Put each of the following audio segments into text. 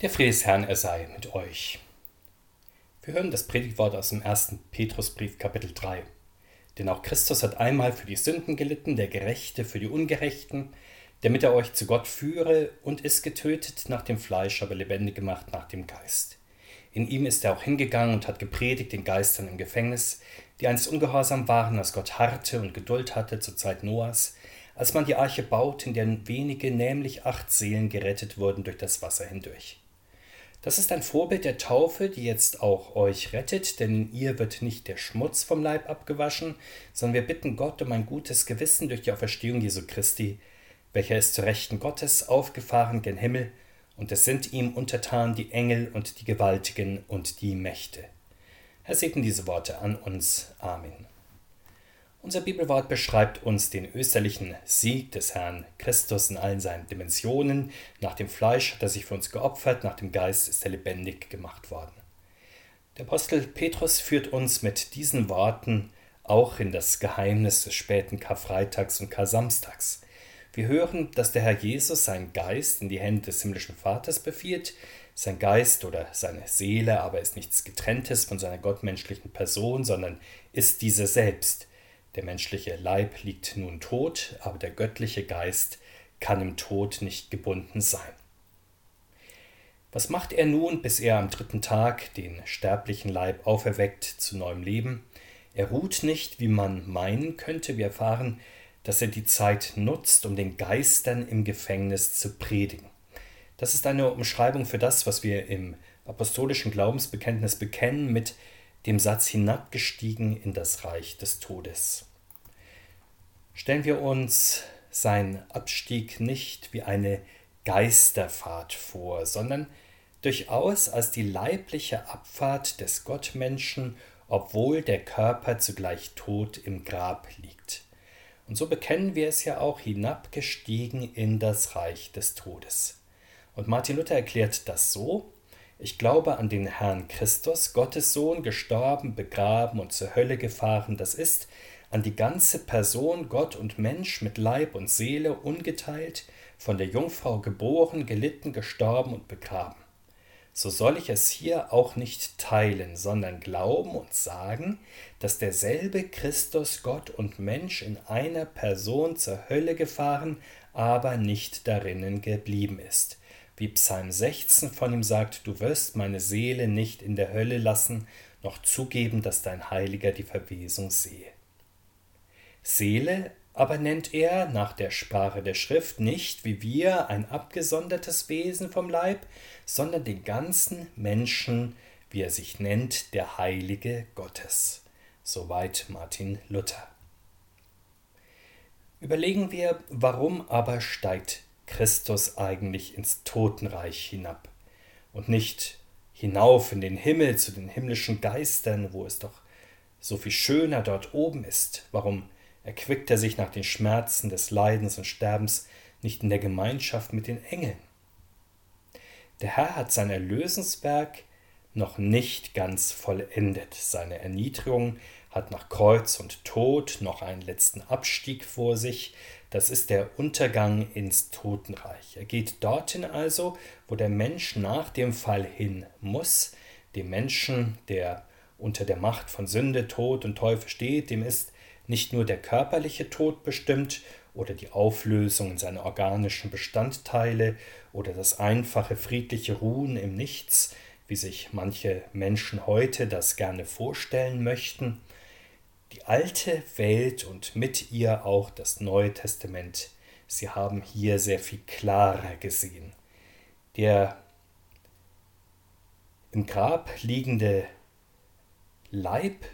Der Friede des Herrn, er sei mit euch. Wir hören das Predigtwort aus dem ersten Petrusbrief, Kapitel 3. Denn auch Christus hat einmal für die Sünden gelitten, der Gerechte für die Ungerechten, damit er euch zu Gott führe und ist getötet nach dem Fleisch, aber lebendig gemacht nach dem Geist. In ihm ist er auch hingegangen und hat gepredigt den Geistern im Gefängnis, die einst ungehorsam waren, als Gott harte und Geduld hatte zur Zeit Noahs, als man die Arche baut, in der wenige, nämlich acht Seelen gerettet wurden durch das Wasser hindurch. Das ist ein Vorbild der Taufe, die jetzt auch euch rettet, denn ihr wird nicht der Schmutz vom Leib abgewaschen, sondern wir bitten Gott um ein gutes Gewissen durch die Auferstehung Jesu Christi, welcher ist zu Rechten Gottes aufgefahren gen Himmel, und es sind ihm untertan die Engel und die Gewaltigen und die Mächte. Herr segne diese Worte an uns. Amen. Unser Bibelwort beschreibt uns den österlichen Sieg des Herrn Christus in allen seinen Dimensionen. Nach dem Fleisch hat er sich für uns geopfert, nach dem Geist ist er lebendig gemacht worden. Der Apostel Petrus führt uns mit diesen Worten auch in das Geheimnis des späten Karfreitags und Karsamstags. Wir hören, dass der Herr Jesus seinen Geist in die Hände des himmlischen Vaters befiehlt. Sein Geist oder seine Seele aber ist nichts Getrenntes von seiner gottmenschlichen Person, sondern ist diese selbst. Der menschliche Leib liegt nun tot, aber der göttliche Geist kann im Tod nicht gebunden sein. Was macht er nun, bis er am dritten Tag den sterblichen Leib auferweckt zu neuem Leben? Er ruht nicht, wie man meinen könnte. Wir erfahren, dass er die Zeit nutzt, um den Geistern im Gefängnis zu predigen. Das ist eine Umschreibung für das, was wir im apostolischen Glaubensbekenntnis bekennen mit dem Satz hinabgestiegen in das Reich des Todes. Stellen wir uns seinen Abstieg nicht wie eine Geisterfahrt vor, sondern durchaus als die leibliche Abfahrt des Gottmenschen, obwohl der Körper zugleich tot im Grab liegt. Und so bekennen wir es ja auch hinabgestiegen in das Reich des Todes. Und Martin Luther erklärt das so, ich glaube an den Herrn Christus, Gottes Sohn, gestorben, begraben und zur Hölle gefahren, das ist, an die ganze Person, Gott und Mensch mit Leib und Seele ungeteilt, von der Jungfrau geboren, gelitten, gestorben und begraben. So soll ich es hier auch nicht teilen, sondern glauben und sagen, dass derselbe Christus, Gott und Mensch in einer Person zur Hölle gefahren, aber nicht darinnen geblieben ist wie Psalm 16 von ihm sagt, du wirst meine Seele nicht in der Hölle lassen, noch zugeben, dass dein Heiliger die Verwesung sehe. Seele aber nennt er nach der Sprache der Schrift nicht wie wir ein abgesondertes Wesen vom Leib, sondern den ganzen Menschen, wie er sich nennt, der Heilige Gottes. Soweit Martin Luther. Überlegen wir, warum aber steigt Christus eigentlich ins Totenreich hinab und nicht hinauf in den Himmel zu den himmlischen Geistern, wo es doch so viel schöner dort oben ist. Warum erquickt er sich nach den Schmerzen des Leidens und Sterbens nicht in der Gemeinschaft mit den Engeln? Der Herr hat sein Erlösenswerk noch nicht ganz vollendet. Seine Erniedrigung hat nach Kreuz und Tod noch einen letzten Abstieg vor sich. Das ist der Untergang ins Totenreich. Er geht dorthin also, wo der Mensch nach dem Fall hin muss. Dem Menschen, der unter der Macht von Sünde, Tod und Teufel steht, dem ist nicht nur der körperliche Tod bestimmt oder die Auflösung in seine organischen Bestandteile oder das einfache friedliche Ruhen im Nichts, wie sich manche Menschen heute das gerne vorstellen möchten, die alte Welt und mit ihr auch das Neue Testament, sie haben hier sehr viel klarer gesehen. Der im Grab liegende Leib,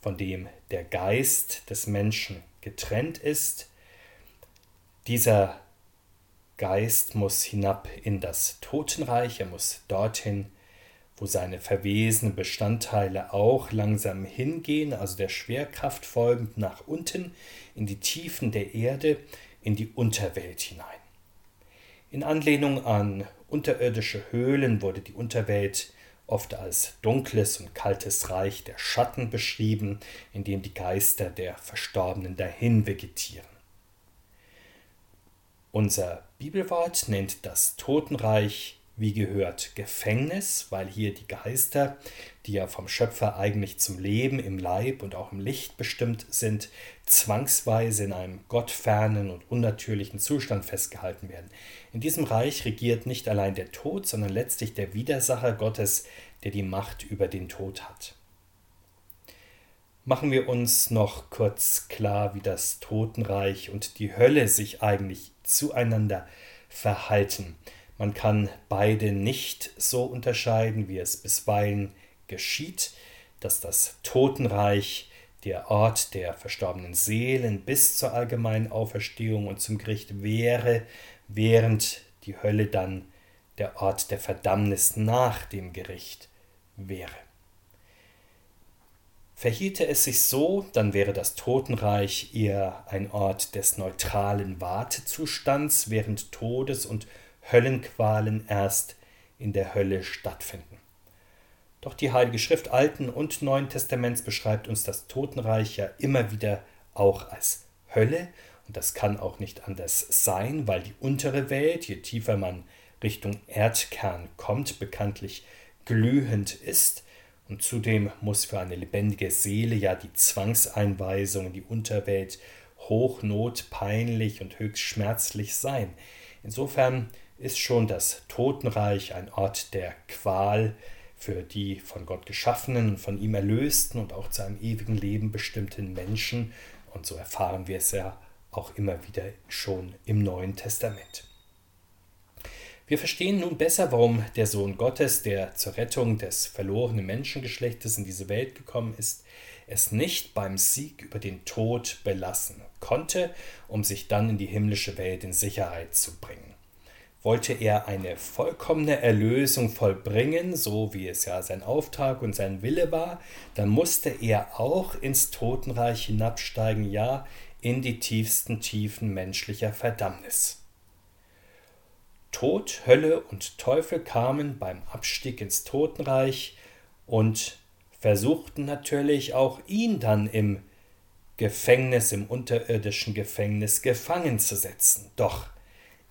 von dem der Geist des Menschen getrennt ist, dieser Geist muss hinab in das Totenreich, er muss dorthin, wo seine verwesenen Bestandteile auch langsam hingehen, also der Schwerkraft folgend nach unten in die Tiefen der Erde, in die Unterwelt hinein. In Anlehnung an unterirdische Höhlen wurde die Unterwelt oft als dunkles und kaltes Reich der Schatten beschrieben, in dem die Geister der Verstorbenen dahin vegetieren. Unser Bibelwort nennt das Totenreich wie gehört Gefängnis, weil hier die Geister, die ja vom Schöpfer eigentlich zum Leben im Leib und auch im Licht bestimmt sind, zwangsweise in einem gottfernen und unnatürlichen Zustand festgehalten werden. In diesem Reich regiert nicht allein der Tod, sondern letztlich der Widersacher Gottes, der die Macht über den Tod hat. Machen wir uns noch kurz klar, wie das Totenreich und die Hölle sich eigentlich zueinander verhalten. Man kann beide nicht so unterscheiden, wie es bisweilen geschieht, dass das Totenreich der Ort der verstorbenen Seelen bis zur allgemeinen Auferstehung und zum Gericht wäre, während die Hölle dann der Ort der Verdammnis nach dem Gericht wäre. Verhielte es sich so, dann wäre das Totenreich eher ein Ort des neutralen Wartezustands, während Todes- und Höllenqualen erst in der Hölle stattfinden. Doch die Heilige Schrift Alten und Neuen Testaments beschreibt uns das Totenreich ja immer wieder auch als Hölle und das kann auch nicht anders sein, weil die untere Welt, je tiefer man Richtung Erdkern kommt, bekanntlich glühend ist und zudem muss für eine lebendige Seele ja die Zwangseinweisung in die Unterwelt hochnot, peinlich und höchst schmerzlich sein. Insofern ist schon das Totenreich ein Ort der Qual für die von Gott geschaffenen und von ihm erlösten und auch zu einem ewigen Leben bestimmten Menschen. Und so erfahren wir es ja auch immer wieder schon im Neuen Testament. Wir verstehen nun besser, warum der Sohn Gottes, der zur Rettung des verlorenen Menschengeschlechtes in diese Welt gekommen ist, es nicht beim Sieg über den Tod belassen konnte, um sich dann in die himmlische Welt in Sicherheit zu bringen. Wollte er eine vollkommene Erlösung vollbringen, so wie es ja sein Auftrag und sein Wille war, dann musste er auch ins Totenreich hinabsteigen, ja, in die tiefsten Tiefen menschlicher Verdammnis. Tod, Hölle und Teufel kamen beim Abstieg ins Totenreich und versuchten natürlich auch ihn dann im Gefängnis, im unterirdischen Gefängnis gefangen zu setzen. Doch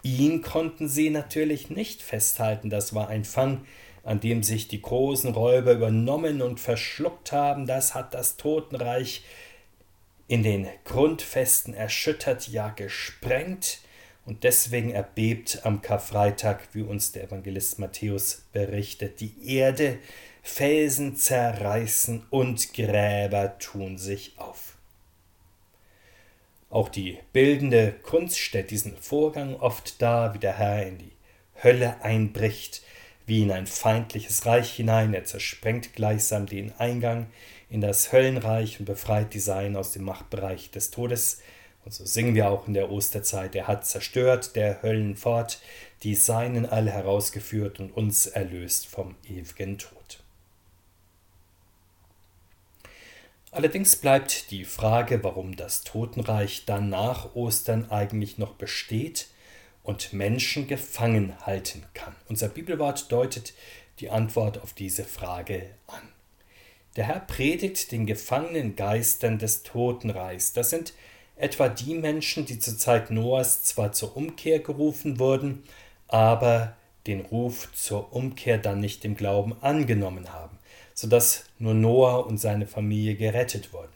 Ihn konnten sie natürlich nicht festhalten, das war ein Fang, an dem sich die großen Räuber übernommen und verschluckt haben, das hat das Totenreich in den Grundfesten erschüttert, ja gesprengt, und deswegen erbebt am Karfreitag, wie uns der Evangelist Matthäus berichtet, die Erde, Felsen zerreißen und Gräber tun sich auf. Auch die bildende Kunst stellt diesen Vorgang oft dar, wie der Herr in die Hölle einbricht, wie in ein feindliches Reich hinein. Er zersprengt gleichsam den Eingang in das Höllenreich und befreit die Seinen aus dem Machtbereich des Todes. Und so singen wir auch in der Osterzeit. Er hat zerstört der Höllen fort, die Seinen alle herausgeführt und uns erlöst vom ewigen Tod. Allerdings bleibt die Frage, warum das Totenreich dann nach Ostern eigentlich noch besteht und Menschen gefangen halten kann. Unser Bibelwort deutet die Antwort auf diese Frage an. Der Herr predigt den gefangenen Geistern des Totenreichs. Das sind etwa die Menschen, die zur Zeit Noahs zwar zur Umkehr gerufen wurden, aber den Ruf zur Umkehr dann nicht im Glauben angenommen haben sodass nur Noah und seine Familie gerettet wurden.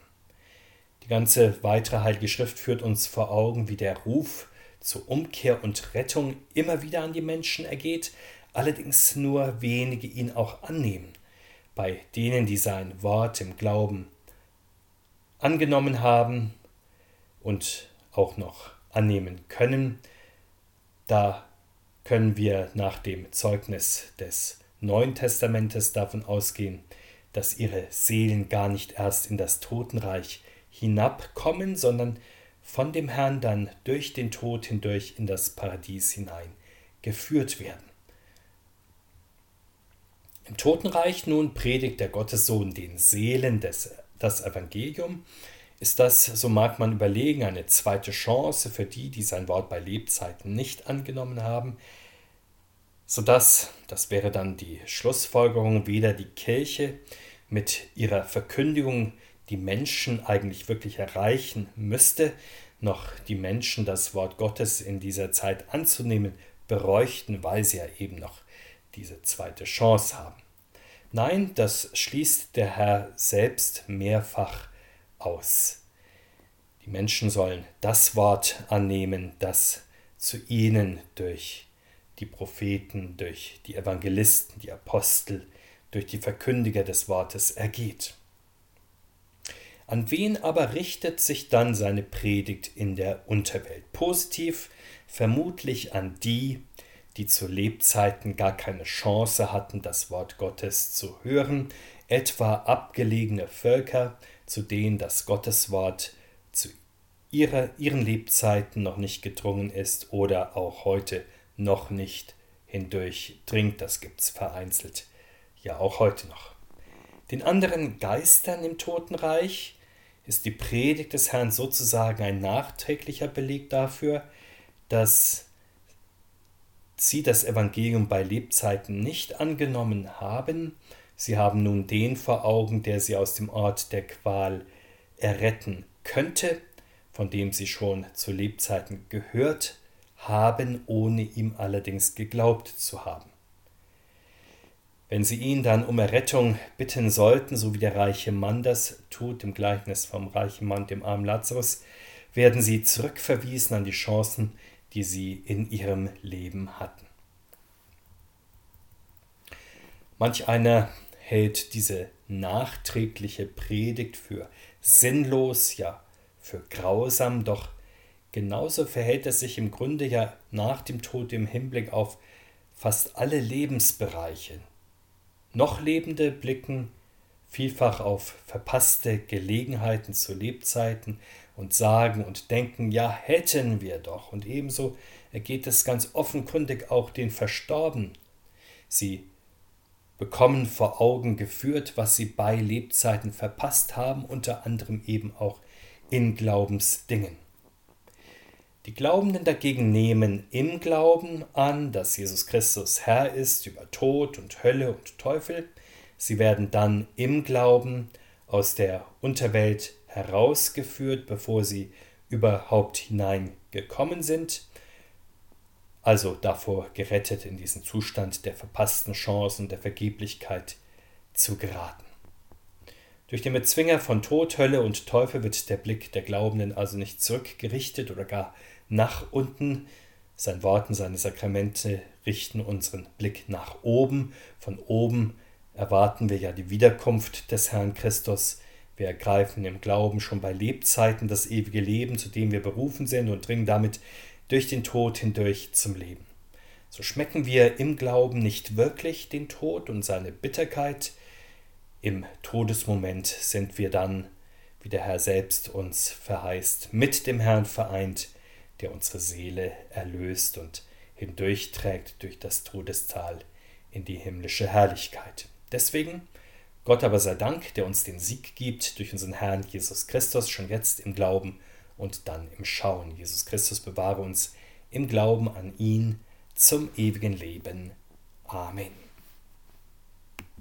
Die ganze weitere Heilige Schrift führt uns vor Augen, wie der Ruf zur Umkehr und Rettung immer wieder an die Menschen ergeht, allerdings nur wenige ihn auch annehmen. Bei denen, die sein Wort im Glauben angenommen haben und auch noch annehmen können, da können wir nach dem Zeugnis des Neuen Testamentes davon ausgehen, dass ihre Seelen gar nicht erst in das Totenreich hinabkommen, sondern von dem Herrn dann durch den Tod hindurch in das Paradies hinein geführt werden. Im Totenreich nun predigt der Gottessohn den Seelen des, das Evangelium. Ist das, so mag man überlegen, eine zweite Chance für die, die sein Wort bei Lebzeiten nicht angenommen haben, sodass, das wäre dann die Schlussfolgerung, weder die Kirche mit ihrer Verkündigung die Menschen eigentlich wirklich erreichen müsste, noch die Menschen das Wort Gottes in dieser Zeit anzunehmen bräuchten, weil sie ja eben noch diese zweite Chance haben. Nein, das schließt der Herr selbst mehrfach aus. Die Menschen sollen das Wort annehmen, das zu ihnen durch die Propheten, durch die Evangelisten, die Apostel, durch die Verkündiger des Wortes ergeht. An wen aber richtet sich dann seine Predigt in der Unterwelt? Positiv vermutlich an die, die zu Lebzeiten gar keine Chance hatten, das Wort Gottes zu hören, etwa abgelegene Völker, zu denen das Gotteswort zu ihrer, ihren Lebzeiten noch nicht gedrungen ist oder auch heute noch nicht hindurchdringt. Das gibt es vereinzelt, ja auch heute noch. Den anderen Geistern im Totenreich ist die Predigt des Herrn sozusagen ein nachträglicher Beleg dafür, dass sie das Evangelium bei Lebzeiten nicht angenommen haben, sie haben nun den vor Augen, der sie aus dem Ort der Qual erretten könnte, von dem sie schon zu Lebzeiten gehört haben, ohne ihm allerdings geglaubt zu haben. Wenn sie ihn dann um Errettung bitten sollten, so wie der reiche Mann das tut, im Gleichnis vom reichen Mann, dem armen Lazarus, werden sie zurückverwiesen an die Chancen, die sie in ihrem Leben hatten. Manch einer hält diese nachträgliche Predigt für sinnlos, ja für grausam, doch genauso verhält es sich im Grunde ja nach dem Tod im Hinblick auf fast alle Lebensbereiche. Noch Lebende blicken vielfach auf verpasste Gelegenheiten zu Lebzeiten und sagen und denken, ja hätten wir doch. Und ebenso ergeht es ganz offenkundig auch den Verstorbenen. Sie bekommen vor Augen geführt, was sie bei Lebzeiten verpasst haben, unter anderem eben auch in Glaubensdingen. Die Glaubenden dagegen nehmen im Glauben an, dass Jesus Christus Herr ist über Tod und Hölle und Teufel. Sie werden dann im Glauben aus der Unterwelt herausgeführt, bevor sie überhaupt hineingekommen sind, also davor gerettet in diesen Zustand der verpassten Chancen, der Vergeblichkeit zu geraten. Durch den Bezwinger von Tod, Hölle und Teufel wird der Blick der Glaubenden also nicht zurückgerichtet oder gar nach unten. Sein Wort und seine Sakramente richten unseren Blick nach oben. Von oben erwarten wir ja die Wiederkunft des Herrn Christus. Wir ergreifen im Glauben schon bei Lebzeiten das ewige Leben, zu dem wir berufen sind und dringen damit durch den Tod hindurch zum Leben. So schmecken wir im Glauben nicht wirklich den Tod und seine Bitterkeit. Im Todesmoment sind wir dann, wie der Herr selbst uns verheißt, mit dem Herrn vereint, der unsere Seele erlöst und hindurchträgt durch das Todestal in die himmlische Herrlichkeit. Deswegen Gott aber sei Dank, der uns den Sieg gibt durch unseren Herrn Jesus Christus, schon jetzt im Glauben und dann im Schauen. Jesus Christus bewahre uns im Glauben an ihn zum ewigen Leben. Amen.